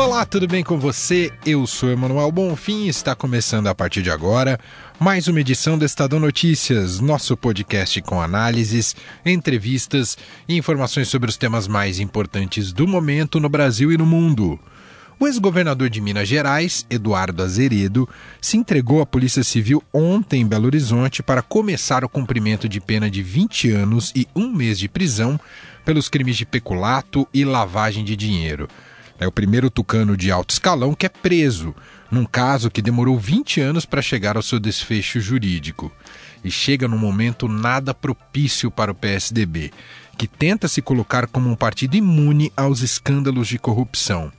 Olá, tudo bem com você? Eu sou Emanuel Bonfim e está começando a partir de agora mais uma edição do Estadão Notícias, nosso podcast com análises, entrevistas e informações sobre os temas mais importantes do momento no Brasil e no mundo. O ex-governador de Minas Gerais, Eduardo Azeredo, se entregou à Polícia Civil ontem em Belo Horizonte para começar o cumprimento de pena de 20 anos e um mês de prisão pelos crimes de peculato e lavagem de dinheiro. É o primeiro tucano de alto escalão que é preso, num caso que demorou 20 anos para chegar ao seu desfecho jurídico. E chega num momento nada propício para o PSDB, que tenta se colocar como um partido imune aos escândalos de corrupção.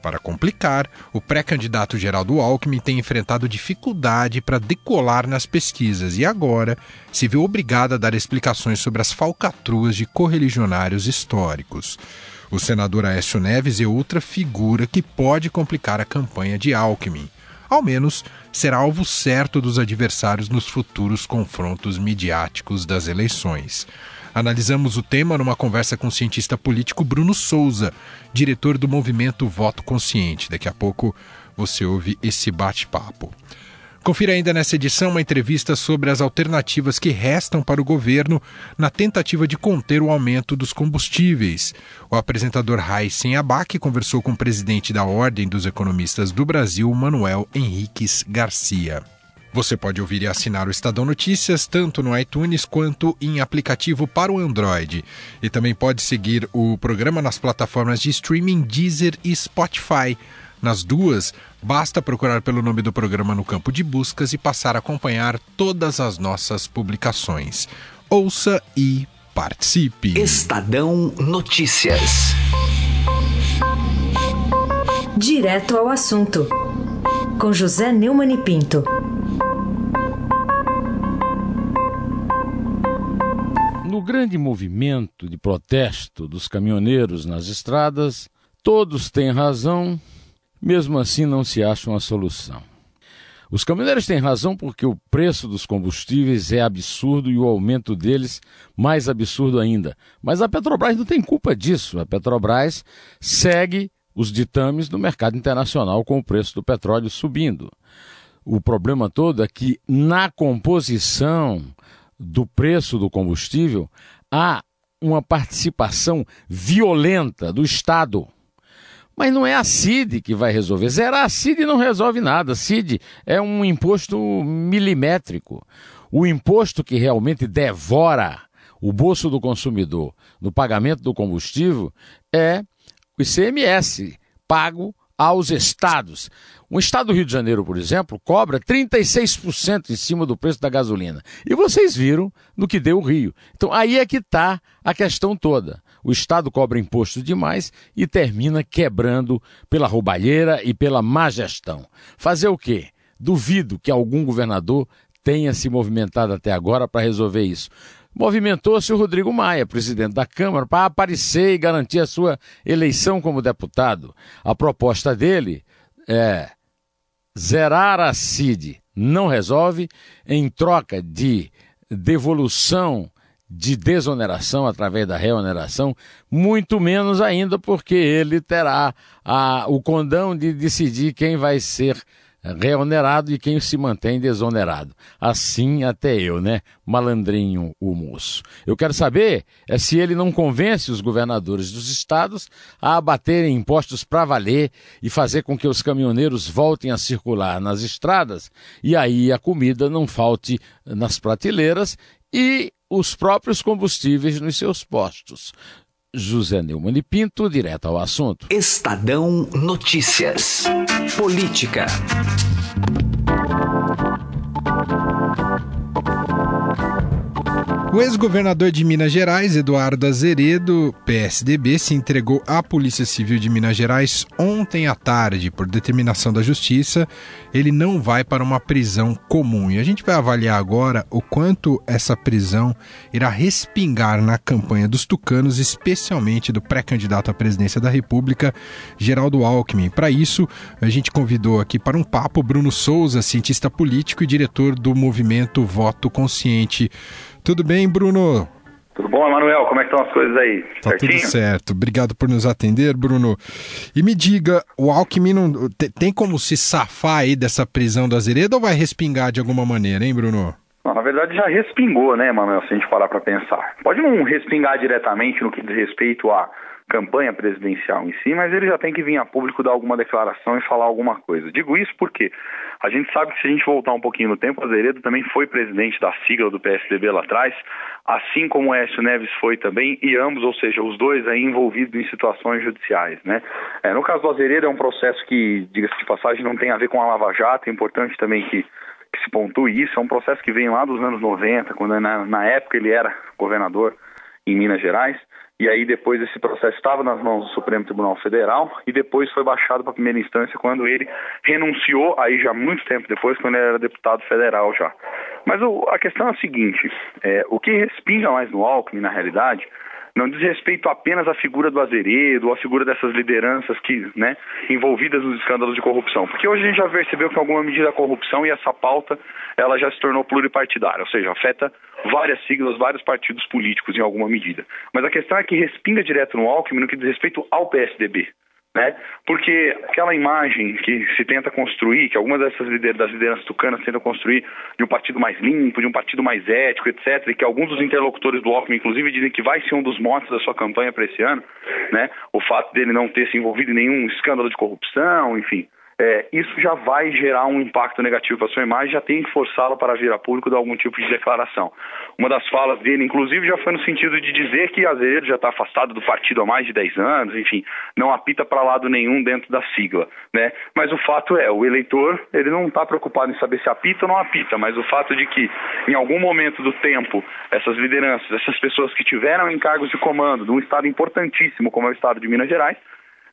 Para complicar, o pré-candidato Geraldo Alckmin tem enfrentado dificuldade para decolar nas pesquisas e agora se vê obrigado a dar explicações sobre as falcatruas de correligionários históricos. O senador Aécio Neves é outra figura que pode complicar a campanha de Alckmin. Ao menos será alvo certo dos adversários nos futuros confrontos midiáticos das eleições. Analisamos o tema numa conversa com o cientista político Bruno Souza, diretor do movimento Voto Consciente. Daqui a pouco você ouve esse bate-papo. Confira ainda nessa edição uma entrevista sobre as alternativas que restam para o governo na tentativa de conter o aumento dos combustíveis. O apresentador Raíssen Abac conversou com o presidente da Ordem dos Economistas do Brasil, Manuel Henriques Garcia. Você pode ouvir e assinar o Estadão Notícias tanto no iTunes quanto em aplicativo para o Android. E também pode seguir o programa nas plataformas de streaming Deezer e Spotify. Nas duas, basta procurar pelo nome do programa no campo de buscas e passar a acompanhar todas as nossas publicações. Ouça e participe. Estadão Notícias. Direto ao assunto. Com José Neumann e Pinto. No grande movimento de protesto dos caminhoneiros nas estradas, todos têm razão mesmo assim, não se acha uma solução. Os caminhoneiros têm razão porque o preço dos combustíveis é absurdo e o aumento deles mais absurdo ainda. Mas a Petrobras não tem culpa disso. A Petrobras segue os ditames do mercado internacional com o preço do petróleo subindo. O problema todo é que na composição do preço do combustível há uma participação violenta do Estado mas não é a CID que vai resolver. Zerar a CID não resolve nada. CID é um imposto milimétrico. O imposto que realmente devora o bolso do consumidor no pagamento do combustível é o ICMS, pago aos estados. O estado do Rio de Janeiro, por exemplo, cobra 36% em cima do preço da gasolina. E vocês viram no que deu o Rio. Então aí é que está a questão toda o Estado cobra imposto demais e termina quebrando pela roubalheira e pela má gestão. Fazer o quê? Duvido que algum governador tenha se movimentado até agora para resolver isso. Movimentou-se o Rodrigo Maia, presidente da Câmara, para aparecer e garantir a sua eleição como deputado. A proposta dele é zerar a CID. Não resolve, em troca de devolução de desoneração através da reoneração, muito menos ainda porque ele terá a, o condão de decidir quem vai ser reonerado e quem se mantém desonerado. Assim até eu, né? Malandrinho o moço. Eu quero saber é se ele não convence os governadores dos estados a abaterem impostos para valer e fazer com que os caminhoneiros voltem a circular nas estradas e aí a comida não falte nas prateleiras e os próprios combustíveis nos seus postos. José Neumann Pinto, direto ao assunto. Estadão Notícias. Política. O ex-governador de Minas Gerais, Eduardo Azeredo, PSDB, se entregou à Polícia Civil de Minas Gerais ontem à tarde. Por determinação da Justiça, ele não vai para uma prisão comum. E a gente vai avaliar agora o quanto essa prisão irá respingar na campanha dos tucanos, especialmente do pré-candidato à presidência da República, Geraldo Alckmin. Para isso, a gente convidou aqui para um papo Bruno Souza, cientista político e diretor do movimento Voto Consciente. Tudo bem, Bruno? Tudo bom, Emanuel? Como é que estão as coisas aí? Tá Certinho? tudo certo. Obrigado por nos atender, Bruno. E me diga, o Alckmin não, tem como se safar aí dessa prisão do Azeredo ou vai respingar de alguma maneira, hein, Bruno? Não, na verdade já respingou, né, Emanuel, se a gente parar para pensar. Pode não respingar diretamente no que diz respeito a campanha presidencial em si, mas ele já tem que vir a público dar alguma declaração e falar alguma coisa. Digo isso porque a gente sabe que se a gente voltar um pouquinho no tempo, Azeredo também foi presidente da sigla do PSDB lá atrás, assim como Écio Neves foi também, e ambos, ou seja, os dois aí envolvidos em situações judiciais, né? É, no caso do Azeredo é um processo que, diga-se de passagem, não tem a ver com a Lava Jato, é importante também que que se pontue isso, é um processo que vem lá dos anos 90, quando na, na época ele era governador em Minas Gerais, e aí depois esse processo estava nas mãos do Supremo Tribunal Federal e depois foi baixado para a primeira instância quando ele renunciou, aí já muito tempo depois, quando ele era deputado federal já. Mas o, a questão é a seguinte, é, o que respinga mais no Alckmin, na realidade, não diz respeito apenas à figura do Azeredo ou à figura dessas lideranças que, né, envolvidas nos escândalos de corrupção. Porque hoje a gente já percebeu que em alguma medida a corrupção e essa pauta ela já se tornou pluripartidária, ou seja, afeta várias siglas, vários partidos políticos em alguma medida. Mas a questão é que respinga direto no Alckmin no que diz respeito ao PSDB. Né? Porque aquela imagem que se tenta construir, que algumas dessas lider das lideranças tucanas tentam construir de um partido mais limpo, de um partido mais ético, etc., e que alguns dos interlocutores do Alckmin, inclusive, dizem que vai ser um dos motes da sua campanha para esse ano, né? o fato dele não ter se envolvido em nenhum escândalo de corrupção, enfim é, isso já vai gerar um impacto negativo para sua imagem, já tem que forçá-lo para vir a público dar algum tipo de declaração. Uma das falas dele, inclusive, já foi no sentido de dizer que Azevedo já está afastado do partido há mais de 10 anos, enfim, não apita para lado nenhum dentro da sigla. Né? Mas o fato é, o eleitor ele não está preocupado em saber se apita ou não apita, mas o fato de que, em algum momento do tempo, essas lideranças, essas pessoas que tiveram encargos de comando de um estado importantíssimo como é o estado de Minas Gerais,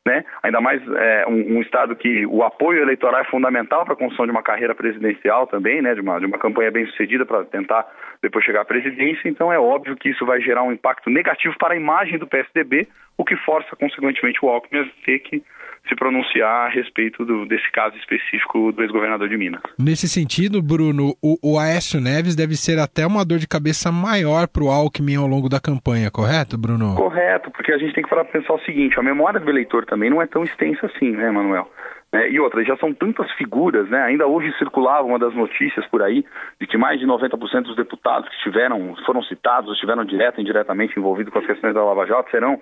né? ainda mais é, um, um, Estado que o apoio eleitoral é fundamental para a construção de uma carreira presidencial também, né? de, uma, de uma campanha bem sucedida para tentar depois chegar à presidência, então é óbvio que isso vai gerar um impacto negativo para a imagem do PSDB, o que força, consequentemente, o Alckmin a ter que se pronunciar a respeito do, desse caso específico do ex-governador de Minas. Nesse sentido, Bruno, o, o Aécio Neves deve ser até uma dor de cabeça maior para o Alckmin ao longo da campanha, correto, Bruno? Correto, porque a gente tem que falar pensar o seguinte, a memória do eleitor também não é tão extensa assim, né, Manuel? É, e outra, já são tantas figuras, né? Ainda hoje circulava uma das notícias por aí de que mais de 90% dos deputados que tiveram, foram citados, estiveram direto e indiretamente envolvidos com as questões da Lava Jato, serão,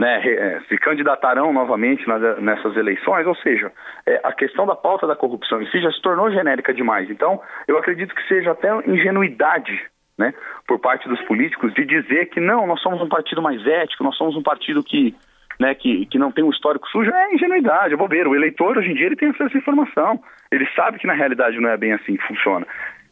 né, é, se candidatarão novamente nas, nessas eleições. Ou seja, é, a questão da pauta da corrupção em si já se tornou genérica demais. Então, eu acredito que seja até ingenuidade né, por parte dos políticos de dizer que não, nós somos um partido mais ético, nós somos um partido que né, que, que não tem um histórico sujo, é ingenuidade, é bobeira. O eleitor, hoje em dia, ele tem acesso à informação. Ele sabe que, na realidade, não é bem assim que funciona.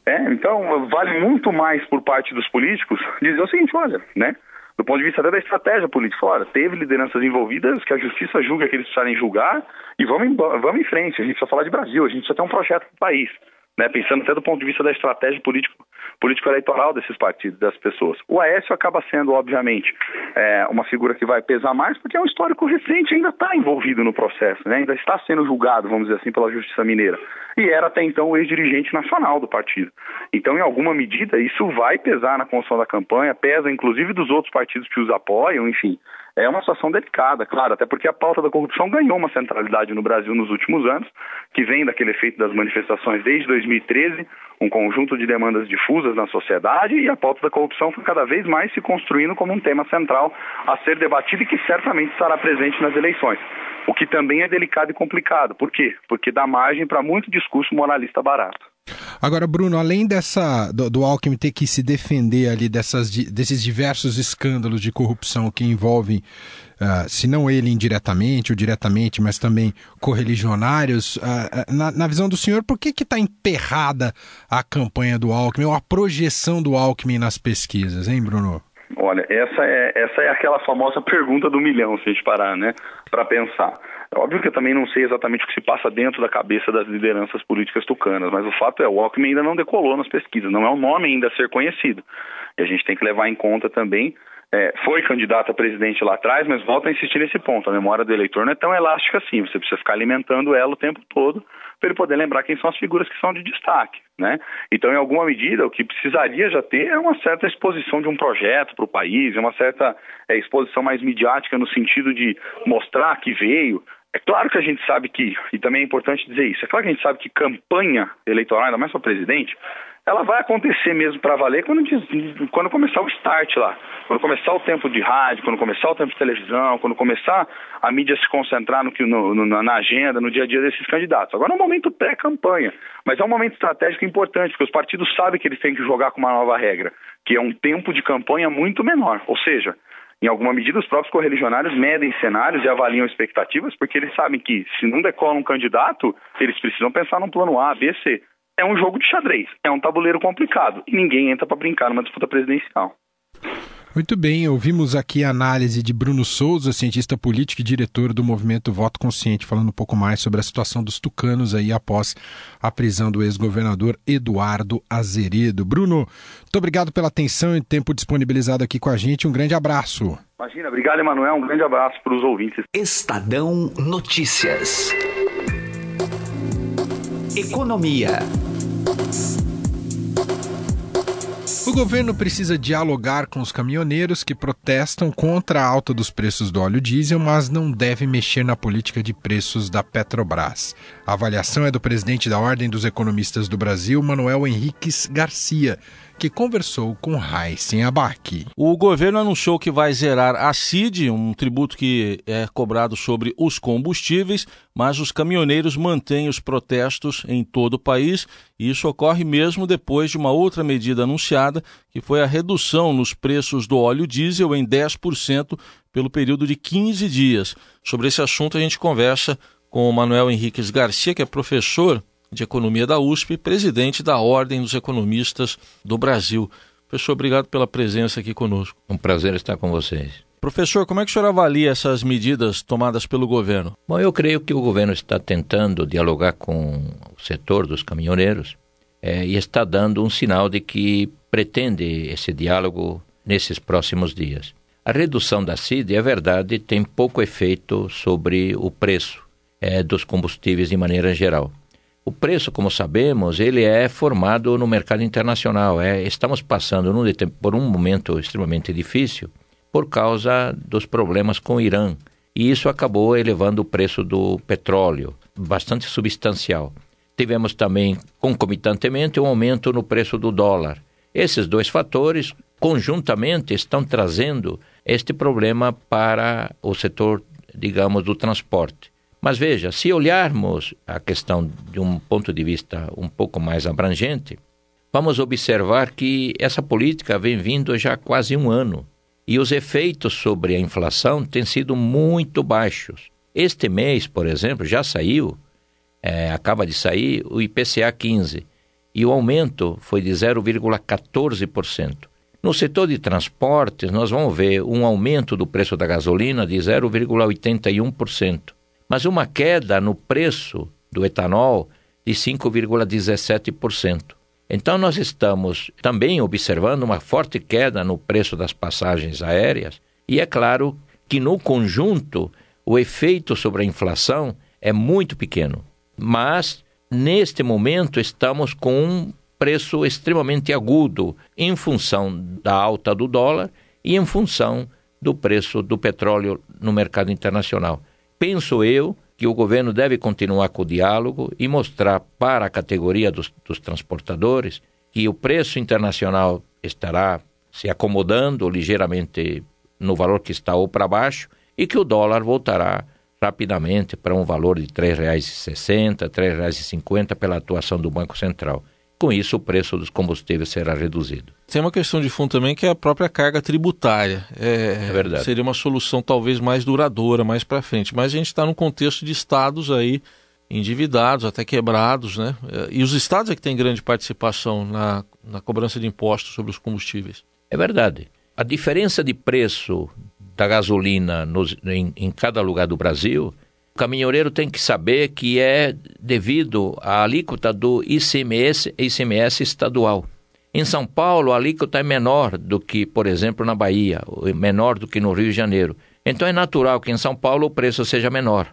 É, então, vale muito mais por parte dos políticos dizer o seguinte, olha, né, do ponto de vista até da estratégia política, olha, teve lideranças envolvidas que a justiça julga que eles precisarem julgar e vamos, vamos em frente. A gente precisa falar de Brasil, a gente precisa ter um projeto para o país né, pensando até do ponto de vista da estratégia político, político-eleitoral desses partidos, das pessoas. O Aécio acaba sendo, obviamente, é, uma figura que vai pesar mais porque é um histórico recente, ainda está envolvido no processo, né, ainda está sendo julgado, vamos dizer assim, pela Justiça Mineira. E era até então o ex-dirigente nacional do partido. Então, em alguma medida, isso vai pesar na construção da campanha, pesa inclusive dos outros partidos que os apoiam, enfim é uma situação delicada, claro, até porque a pauta da corrupção ganhou uma centralidade no Brasil nos últimos anos, que vem daquele efeito das manifestações desde 2013, um conjunto de demandas difusas na sociedade, e a pauta da corrupção foi cada vez mais se construindo como um tema central a ser debatido e que certamente estará presente nas eleições. O que também é delicado e complicado. Por quê? Porque dá margem para muito discurso moralista barato. Agora, Bruno, além dessa do, do Alckmin ter que se defender ali dessas, desses diversos escândalos de corrupção que envolvem, uh, se não ele indiretamente ou diretamente, mas também correligionários, uh, na, na, visão do senhor, por que está emperrada a campanha do Alckmin ou a projeção do Alckmin nas pesquisas, hein, Bruno? Olha, essa é, essa é aquela famosa pergunta do milhão, se a gente parar, né, para pensar. É óbvio que eu também não sei exatamente o que se passa dentro da cabeça das lideranças políticas tucanas, mas o fato é, o Alckmin ainda não decolou nas pesquisas, não é um nome ainda a ser conhecido. E a gente tem que levar em conta também é, foi candidato a presidente lá atrás, mas volta a insistir nesse ponto. A memória do eleitor não é tão elástica assim. Você precisa ficar alimentando ela o tempo todo para ele poder lembrar quem são as figuras que são de destaque. Né? Então, em alguma medida, o que precisaria já ter é uma certa exposição de um projeto para o país, uma certa é, exposição mais midiática no sentido de mostrar que veio. É claro que a gente sabe que, e também é importante dizer isso, é claro que a gente sabe que campanha eleitoral, ainda mais para presidente, ela vai acontecer mesmo para valer quando, quando começar o start lá. Quando começar o tempo de rádio, quando começar o tempo de televisão, quando começar a mídia se concentrar no, no, no, na agenda, no dia a dia desses candidatos. Agora é um momento pré-campanha, mas é um momento estratégico importante, porque os partidos sabem que eles têm que jogar com uma nova regra, que é um tempo de campanha muito menor. Ou seja, em alguma medida, os próprios correligionários medem cenários e avaliam expectativas, porque eles sabem que se não decola um candidato, eles precisam pensar num plano A, B, C é um jogo de xadrez, é um tabuleiro complicado e ninguém entra para brincar numa disputa presidencial. Muito bem, ouvimos aqui a análise de Bruno Souza, cientista político e diretor do movimento Voto Consciente, falando um pouco mais sobre a situação dos tucanos aí após a prisão do ex-governador Eduardo Azeredo. Bruno, muito obrigado pela atenção e tempo disponibilizado aqui com a gente. Um grande abraço. Imagina, obrigado, Emanuel. Um grande abraço para os ouvintes. Estadão Notícias. Economia. O governo precisa dialogar com os caminhoneiros que protestam contra a alta dos preços do óleo diesel, mas não deve mexer na política de preços da Petrobras. A avaliação é do presidente da Ordem dos Economistas do Brasil, Manuel Henriques Garcia que conversou com Heisen Abac. O governo anunciou que vai zerar a CID, um tributo que é cobrado sobre os combustíveis, mas os caminhoneiros mantêm os protestos em todo o país e isso ocorre mesmo depois de uma outra medida anunciada, que foi a redução nos preços do óleo diesel em 10% pelo período de 15 dias. Sobre esse assunto a gente conversa com o Manuel Henriques Garcia, que é professor de Economia da USP, presidente da Ordem dos Economistas do Brasil. Professor, obrigado pela presença aqui conosco. Um prazer estar com vocês. Professor, como é que o senhor avalia essas medidas tomadas pelo governo? Bom, eu creio que o governo está tentando dialogar com o setor dos caminhoneiros é, e está dando um sinal de que pretende esse diálogo nesses próximos dias. A redução da CID, é verdade, tem pouco efeito sobre o preço é, dos combustíveis de maneira geral. O preço, como sabemos, ele é formado no mercado internacional. É, estamos passando num, por um momento extremamente difícil por causa dos problemas com o Irã. E isso acabou elevando o preço do petróleo, bastante substancial. Tivemos também, concomitantemente, um aumento no preço do dólar. Esses dois fatores, conjuntamente, estão trazendo este problema para o setor, digamos, do transporte. Mas veja, se olharmos a questão de um ponto de vista um pouco mais abrangente, vamos observar que essa política vem vindo já há quase um ano e os efeitos sobre a inflação têm sido muito baixos. Este mês, por exemplo, já saiu, é, acaba de sair, o IPCA 15 e o aumento foi de 0,14%. No setor de transportes, nós vamos ver um aumento do preço da gasolina de 0,81% mas uma queda no preço do etanol de 5,17%. Então, nós estamos também observando uma forte queda no preço das passagens aéreas, e é claro que, no conjunto, o efeito sobre a inflação é muito pequeno. Mas, neste momento, estamos com um preço extremamente agudo em função da alta do dólar e em função do preço do petróleo no mercado internacional penso eu que o governo deve continuar com o diálogo e mostrar para a categoria dos, dos transportadores que o preço internacional estará se acomodando ligeiramente no valor que está ou para baixo e que o dólar voltará rapidamente para um valor de R$ 3,60, R$ 3,50 pela atuação do Banco Central. Com isso o preço dos combustíveis será reduzido. Tem uma questão de fundo também que é a própria carga tributária. É, é verdade. Seria uma solução talvez mais duradoura, mais para frente. Mas a gente está num contexto de estados aí endividados, até quebrados, né? E os estados é que têm grande participação na, na cobrança de impostos sobre os combustíveis. É verdade. A diferença de preço da gasolina nos, em, em cada lugar do Brasil, o caminhoneiro tem que saber que é devido à alíquota do ICMS, ICMS estadual. Em São Paulo, a alíquota é menor do que, por exemplo, na Bahia, menor do que no Rio de Janeiro. Então é natural que em São Paulo o preço seja menor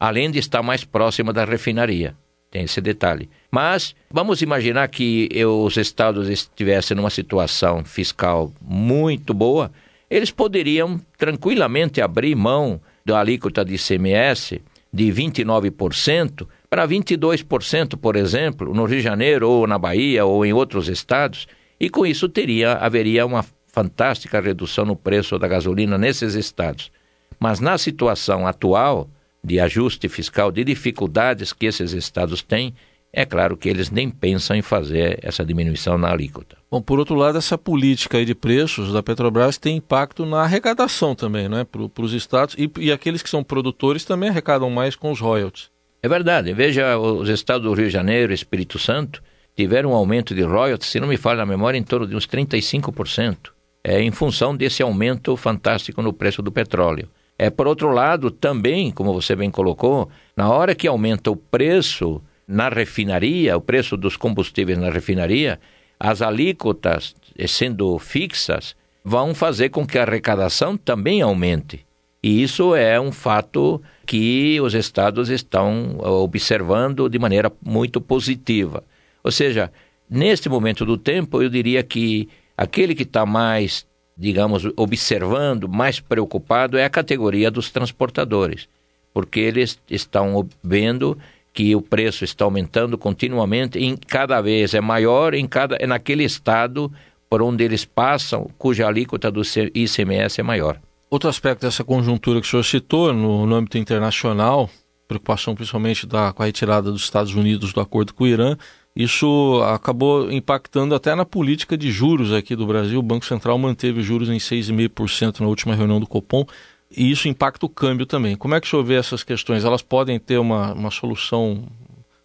além de estar mais próxima da refinaria. Tem esse detalhe. Mas vamos imaginar que os estados estivessem numa situação fiscal muito boa, eles poderiam tranquilamente abrir mão da alíquota de ICMS de 29% para 22%, por exemplo, no Rio de Janeiro ou na Bahia ou em outros estados, e com isso teria haveria uma fantástica redução no preço da gasolina nesses estados. Mas na situação atual, de ajuste fiscal, de dificuldades que esses estados têm, é claro que eles nem pensam em fazer essa diminuição na alíquota. Bom, por outro lado, essa política de preços da Petrobras tem impacto na arrecadação também, né, para os estados e, e aqueles que são produtores também arrecadam mais com os royalties. É verdade. Veja, os estados do Rio de Janeiro e Espírito Santo tiveram um aumento de royalties, se não me falha a memória, em torno de uns 35%. É em função desse aumento fantástico no preço do petróleo. É, por outro lado, também, como você bem colocou, na hora que aumenta o preço na refinaria, o preço dos combustíveis na refinaria, as alíquotas, sendo fixas, vão fazer com que a arrecadação também aumente. E isso é um fato que os estados estão eh, observando de maneira muito positiva. Ou seja, neste momento do tempo, eu diria que aquele que está mais digamos, observando, mais preocupado é a categoria dos transportadores, porque eles estão vendo que o preço está aumentando continuamente, em cada vez é maior em cada é naquele estado por onde eles passam, cuja alíquota do ICMS é maior. Outro aspecto dessa conjuntura que o senhor citou no, no âmbito internacional, preocupação principalmente da, com a retirada dos Estados Unidos do acordo com o Irã, isso acabou impactando até na política de juros aqui do Brasil. O Banco Central manteve os juros em 6,5% na última reunião do Copom, e isso impacta o câmbio também. Como é que o senhor vê essas questões? Elas podem ter uma, uma solução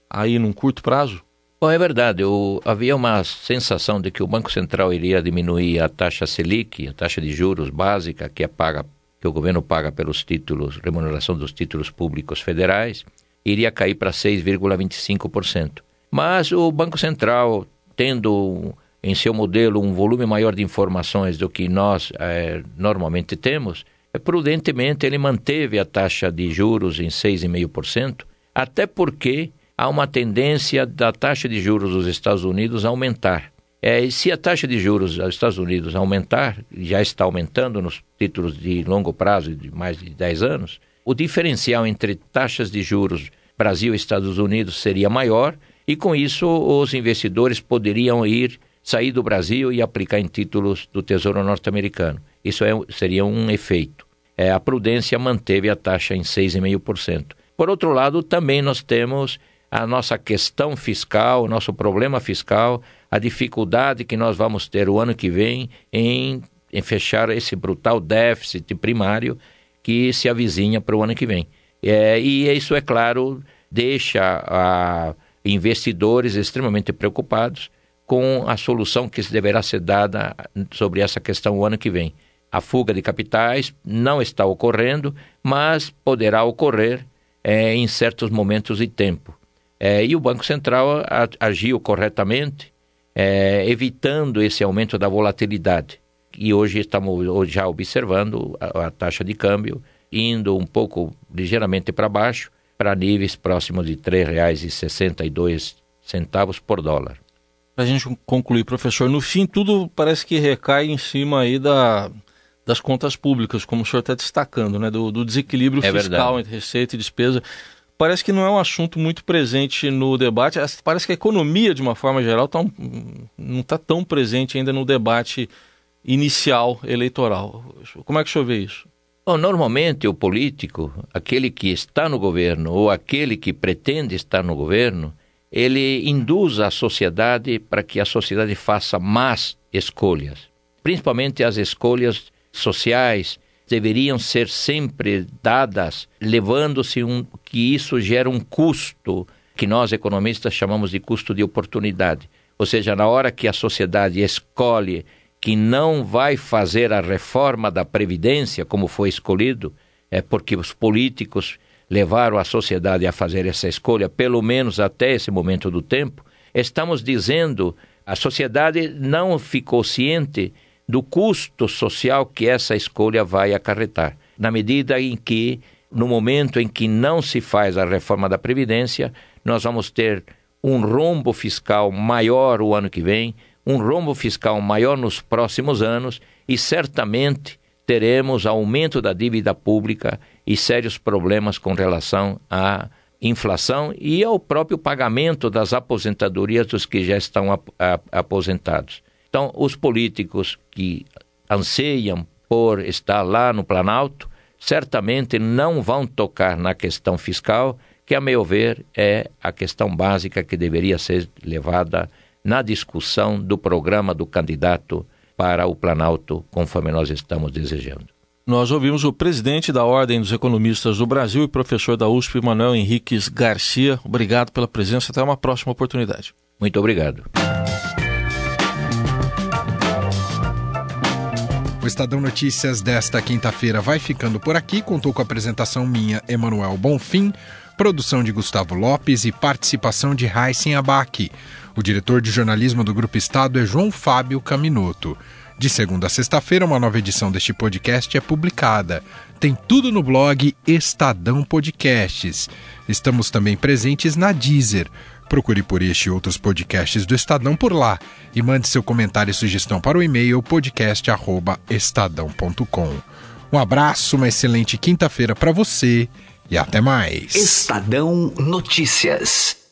aí num curto prazo? Bom, é verdade. Eu, havia uma sensação de que o Banco Central iria diminuir a taxa Selic, a taxa de juros básica que é paga, que o governo paga pelos títulos, remuneração dos títulos públicos federais, iria cair para 6,25%. Mas o Banco Central, tendo em seu modelo um volume maior de informações do que nós é, normalmente temos, prudentemente ele manteve a taxa de juros em 6,5%, até porque há uma tendência da taxa de juros dos Estados Unidos aumentar. É, e se a taxa de juros dos Estados Unidos aumentar, já está aumentando nos títulos de longo prazo de mais de 10 anos, o diferencial entre taxas de juros Brasil e Estados Unidos seria maior e com isso os investidores poderiam ir, sair do Brasil e aplicar em títulos do Tesouro Norte-Americano. Isso é, seria um efeito. É, a prudência manteve a taxa em 6,5%. Por outro lado, também nós temos a nossa questão fiscal, o nosso problema fiscal, a dificuldade que nós vamos ter o ano que vem em, em fechar esse brutal déficit primário que se avizinha para o ano que vem. É, e isso, é claro, deixa a investidores extremamente preocupados com a solução que deverá ser dada sobre essa questão o ano que vem. A fuga de capitais não está ocorrendo, mas poderá ocorrer é, em certos momentos de tempo. É, e o Banco Central agiu corretamente, é, evitando esse aumento da volatilidade. E hoje estamos já observando a, a taxa de câmbio indo um pouco ligeiramente para baixo, para níveis próximos de R$ 3,62 por dólar. Para a gente concluir, professor, no fim tudo parece que recai em cima aí da, das contas públicas, como o senhor está destacando, né? do, do desequilíbrio é fiscal verdade. entre receita e despesa. Parece que não é um assunto muito presente no debate. Parece que a economia, de uma forma geral, tá um, não está tão presente ainda no debate inicial eleitoral. Como é que o senhor vê isso? Bom, normalmente o político, aquele que está no governo ou aquele que pretende estar no governo, ele induz a sociedade para que a sociedade faça más escolhas. Principalmente as escolhas sociais deveriam ser sempre dadas, levando-se um, que isso gera um custo que nós economistas chamamos de custo de oportunidade. Ou seja, na hora que a sociedade escolhe que não vai fazer a reforma da previdência como foi escolhido, é porque os políticos levaram a sociedade a fazer essa escolha, pelo menos até esse momento do tempo, estamos dizendo a sociedade não ficou ciente do custo social que essa escolha vai acarretar. Na medida em que, no momento em que não se faz a reforma da Previdência, nós vamos ter um rombo fiscal maior o ano que vem, um rombo fiscal maior nos próximos anos e certamente teremos aumento da dívida pública e sérios problemas com relação à inflação e ao próprio pagamento das aposentadorias dos que já estão ap aposentados. Então, os políticos que anseiam por estar lá no Planalto certamente não vão tocar na questão fiscal, que, a meu ver, é a questão básica que deveria ser levada na discussão do programa do candidato para o Planalto, conforme nós estamos desejando. Nós ouvimos o presidente da Ordem dos Economistas do Brasil e professor da USP, Manuel Henriques Garcia. Obrigado pela presença. Até uma próxima oportunidade. Muito obrigado. O Estadão Notícias desta quinta-feira vai ficando por aqui. Contou com a apresentação minha, Emanuel Bonfim, produção de Gustavo Lopes e participação de Raíssen Abac. O diretor de jornalismo do Grupo Estado é João Fábio Caminoto. De segunda a sexta-feira, uma nova edição deste podcast é publicada. Tem tudo no blog Estadão Podcasts. Estamos também presentes na Deezer. Procure por este e outros podcasts do Estadão por lá e mande seu comentário e sugestão para o e-mail podcast@estadão.com. Um abraço, uma excelente quinta-feira para você e até mais. Estadão Notícias.